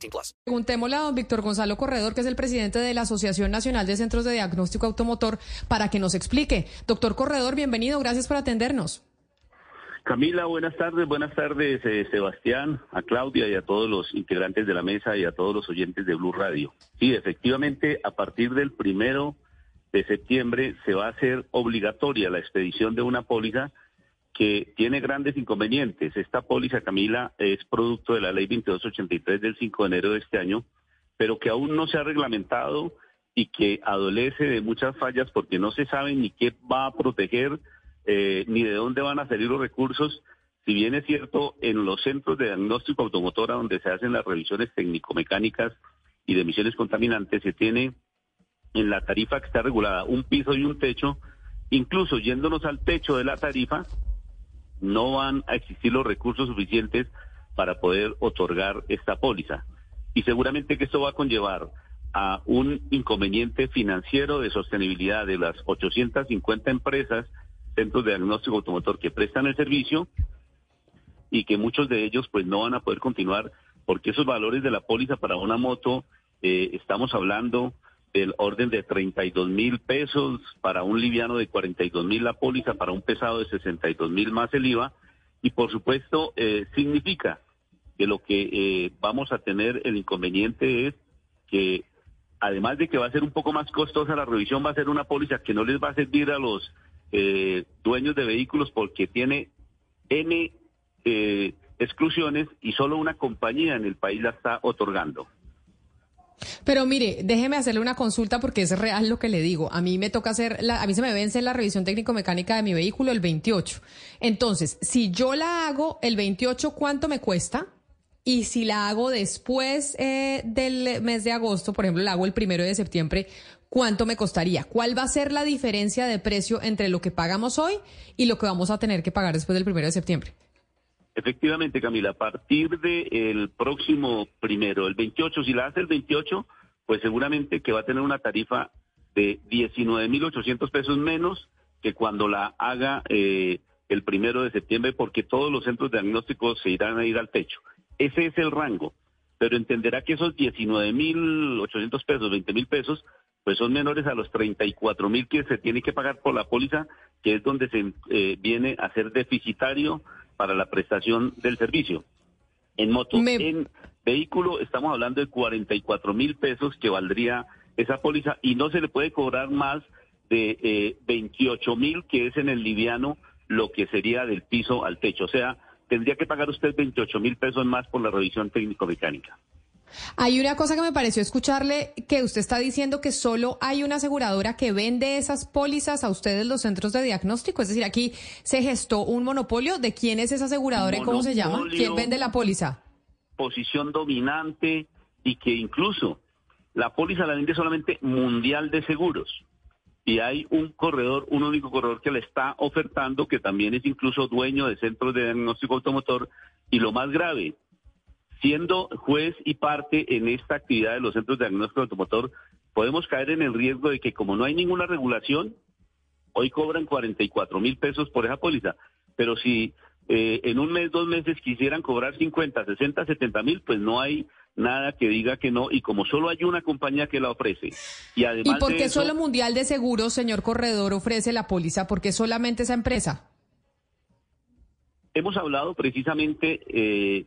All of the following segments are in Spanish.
18 plus. Preguntémosle a don Víctor Gonzalo Corredor, que es el presidente de la Asociación Nacional de Centros de Diagnóstico Automotor, para que nos explique. Doctor Corredor, bienvenido. Gracias por atendernos. Camila, buenas tardes, buenas tardes, eh, Sebastián, a Claudia y a todos los integrantes de la mesa y a todos los oyentes de Blue Radio. Sí, efectivamente, a partir del primero de septiembre se va a hacer obligatoria la expedición de una póliza que tiene grandes inconvenientes. Esta póliza, Camila, es producto de la ley 2283 del 5 de enero de este año, pero que aún no se ha reglamentado y que adolece de muchas fallas porque no se sabe ni qué va a proteger eh, ni de dónde van a salir los recursos. Si bien es cierto, en los centros de diagnóstico automotora donde se hacen las revisiones técnico-mecánicas y de emisiones contaminantes, se tiene en la tarifa que está regulada un piso y un techo, incluso yéndonos al techo de la tarifa, no van a existir los recursos suficientes para poder otorgar esta póliza. Y seguramente que esto va a conllevar a un inconveniente financiero de sostenibilidad de las 850 empresas, centros de diagnóstico automotor que prestan el servicio y que muchos de ellos pues no van a poder continuar porque esos valores de la póliza para una moto, eh, estamos hablando del orden de 32 mil pesos, para un liviano de 42 mil la póliza, para un pesado de 62 mil más el IVA, y por supuesto eh, significa que lo que eh, vamos a tener el inconveniente es que además de que va a ser un poco más costosa la revisión, va a ser una póliza que no les va a servir a los eh, dueños de vehículos porque tiene N eh, exclusiones y solo una compañía en el país la está otorgando. Pero mire, déjeme hacerle una consulta porque es real lo que le digo. A mí me toca hacer, la, a mí se me vence la revisión técnico-mecánica de mi vehículo el 28. Entonces, si yo la hago el 28, ¿cuánto me cuesta? Y si la hago después eh, del mes de agosto, por ejemplo, la hago el primero de septiembre, ¿cuánto me costaría? ¿Cuál va a ser la diferencia de precio entre lo que pagamos hoy y lo que vamos a tener que pagar después del primero de septiembre? Efectivamente, Camila, a partir del próximo primero, el 28, si la hace el 28, pues seguramente que va a tener una tarifa de 19.800 pesos menos que cuando la haga eh, el primero de septiembre, porque todos los centros de diagnóstico se irán a ir al techo. Ese es el rango, pero entenderá que esos 19.800 pesos, 20.000 pesos, pues son menores a los 34.000 que se tiene que pagar por la póliza, que es donde se eh, viene a ser deficitario para la prestación del servicio. En moto, Me- en vehículo estamos hablando de 44 mil pesos que valdría esa póliza y no se le puede cobrar más de eh, 28 mil que es en el liviano lo que sería del piso al techo. O sea, tendría que pagar usted 28 mil pesos más por la revisión técnico-mecánica. Hay una cosa que me pareció escucharle que usted está diciendo que solo hay una aseguradora que vende esas pólizas a ustedes los centros de diagnóstico. Es decir, aquí se gestó un monopolio. ¿De quién es esa aseguradora y cómo se llama? ¿Quién vende la póliza? posición dominante y que incluso la póliza la vende solamente Mundial de Seguros. Y hay un corredor, un único corredor que la está ofertando, que también es incluso dueño de centros de diagnóstico automotor. Y lo más grave, siendo juez y parte en esta actividad de los centros de diagnóstico automotor, podemos caer en el riesgo de que como no hay ninguna regulación, hoy cobran 44 mil pesos por esa póliza, pero si eh, en un mes, dos meses quisieran cobrar 50, 60, 70 mil, pues no hay nada que diga que no, y como solo hay una compañía que la ofrece, y además ¿Y por qué eso, solo Mundial de Seguros, señor Corredor, ofrece la póliza? ¿Por qué solamente esa empresa? hemos hablado precisamente eh,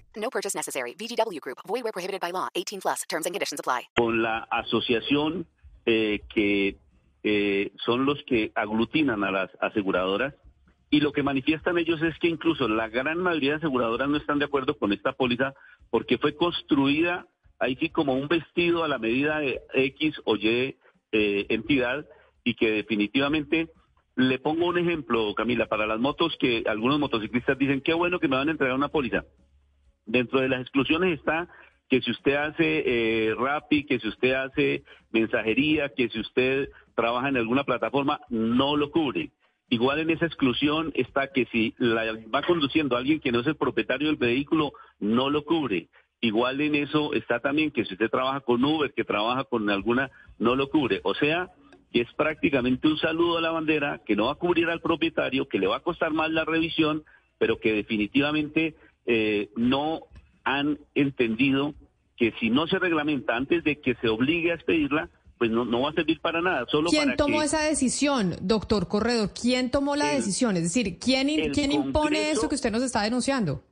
No purchase necessary. VGW Group. Void where prohibited by law. 18 plus. Terms and conditions apply. con la asociación eh, que eh, son los que aglutinan a las aseguradoras y lo que manifiestan ellos es que incluso la gran mayoría de aseguradoras no están de acuerdo con esta póliza porque fue construida ahí sí como un vestido a la medida de X o Y eh, entidad y que definitivamente le pongo un ejemplo, Camila, para las motos que algunos motociclistas dicen, qué bueno que me van a entregar una póliza. Dentro de las exclusiones está que si usted hace eh, Rappi, que si usted hace mensajería, que si usted trabaja en alguna plataforma, no lo cubre. Igual en esa exclusión está que si la va conduciendo alguien que no es el propietario del vehículo, no lo cubre. Igual en eso está también que si usted trabaja con Uber, que trabaja con alguna, no lo cubre. O sea, que es prácticamente un saludo a la bandera que no va a cubrir al propietario, que le va a costar más la revisión, pero que definitivamente eh, no han entendido que si no se reglamenta antes de que se obligue a expedirla, pues no, no va a servir para nada. Solo ¿Quién para tomó que esa decisión, doctor Corredor? ¿Quién tomó la El- decisión? Es decir, ¿quién, ¿quién impone eso que usted nos está denunciando?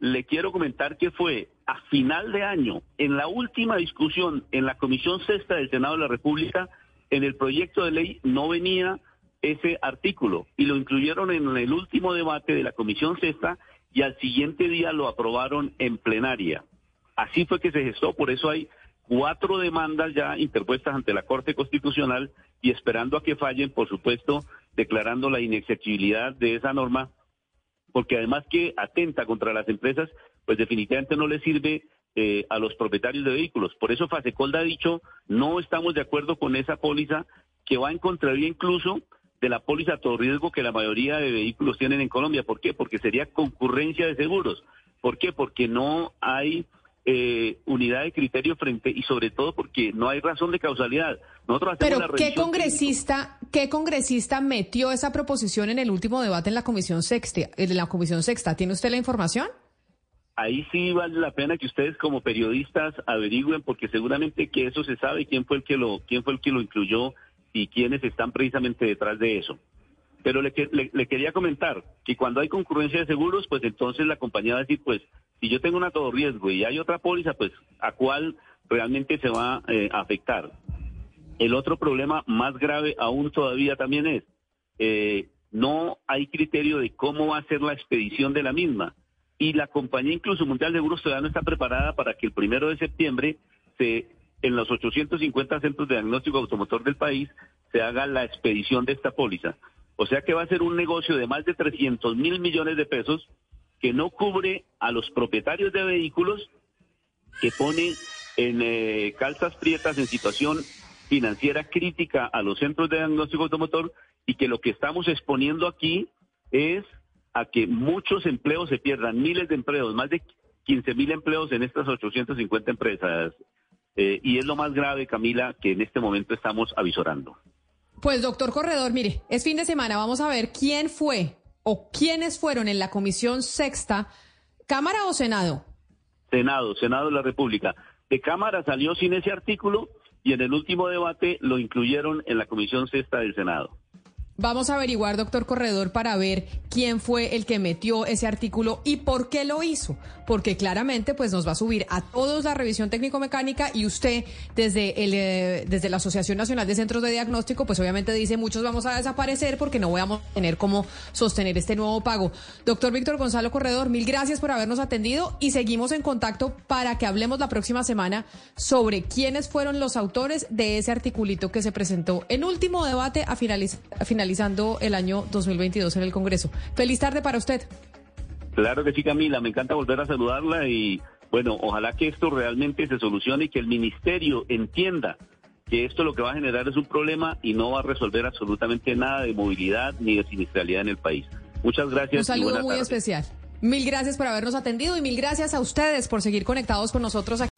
le quiero comentar que fue a final de año, en la última discusión en la Comisión Sexta del Senado de la República, en el proyecto de ley no venía ese artículo y lo incluyeron en el último debate de la Comisión Sexta y al siguiente día lo aprobaron en plenaria. Así fue que se gestó, por eso hay cuatro demandas ya interpuestas ante la Corte Constitucional y esperando a que fallen, por supuesto, declarando la inexequibilidad de esa norma porque además que atenta contra las empresas, pues definitivamente no le sirve eh, a los propietarios de vehículos. Por eso Fasecolda ha dicho, no estamos de acuerdo con esa póliza que va en contravía incluso de la póliza a todo riesgo que la mayoría de vehículos tienen en Colombia. ¿Por qué? Porque sería concurrencia de seguros. ¿Por qué? Porque no hay eh, unidad de criterio frente y sobre todo porque no hay razón de causalidad. Nosotros hacemos Pero la ¿qué congresista, qué congresista metió esa proposición en el último debate en la Comisión Sexta? En la Comisión Sexta, ¿tiene usted la información? Ahí sí vale la pena que ustedes como periodistas averigüen porque seguramente que eso se sabe quién fue el que lo quién fue el que lo incluyó y quiénes están precisamente detrás de eso. Pero le, le- le quería comentar que cuando hay concurrencia de seguros, pues entonces la compañía va a decir, pues si yo tengo una todo riesgo y hay otra póliza, pues a cuál realmente se va eh, a afectar. El otro problema más grave aún todavía también es, eh, no hay criterio de cómo va a ser la expedición de la misma. Y la compañía incluso Mundial de Seguros todavía no está preparada para que el primero de septiembre se, en los 850 centros de diagnóstico automotor del país se haga la expedición de esta póliza. O sea que va a ser un negocio de más de 300 mil millones de pesos que no cubre a los propietarios de vehículos que pone en eh, calzas prietas en situación financiera crítica a los centros de diagnóstico automotor y que lo que estamos exponiendo aquí es a que muchos empleos se pierdan, miles de empleos, más de 15 mil empleos en estas 850 empresas. Eh, y es lo más grave, Camila, que en este momento estamos avisorando. Pues doctor Corredor, mire, es fin de semana, vamos a ver quién fue o quiénes fueron en la Comisión Sexta, Cámara o Senado. Senado, Senado de la República. De Cámara salió sin ese artículo y en el último debate lo incluyeron en la Comisión Sexta del Senado. Vamos a averiguar, doctor Corredor, para ver quién fue el que metió ese artículo y por qué lo hizo. Porque claramente pues nos va a subir a todos la revisión técnico-mecánica y usted desde, el, eh, desde la Asociación Nacional de Centros de Diagnóstico pues obviamente dice muchos vamos a desaparecer porque no vamos a tener cómo sostener este nuevo pago. Doctor Víctor Gonzalo Corredor, mil gracias por habernos atendido y seguimos en contacto para que hablemos la próxima semana sobre quiénes fueron los autores de ese articulito que se presentó en último debate a finaliz- a finalizando el año 2022 en el Congreso. Feliz tarde para usted. Claro que sí, Camila, me encanta volver a saludarla y bueno, ojalá que esto realmente se solucione y que el ministerio entienda que esto lo que va a generar es un problema y no va a resolver absolutamente nada de movilidad ni de siniestralidad en el país. Muchas gracias. Un y saludo buenas muy especial. Mil gracias por habernos atendido y mil gracias a ustedes por seguir conectados con nosotros aquí.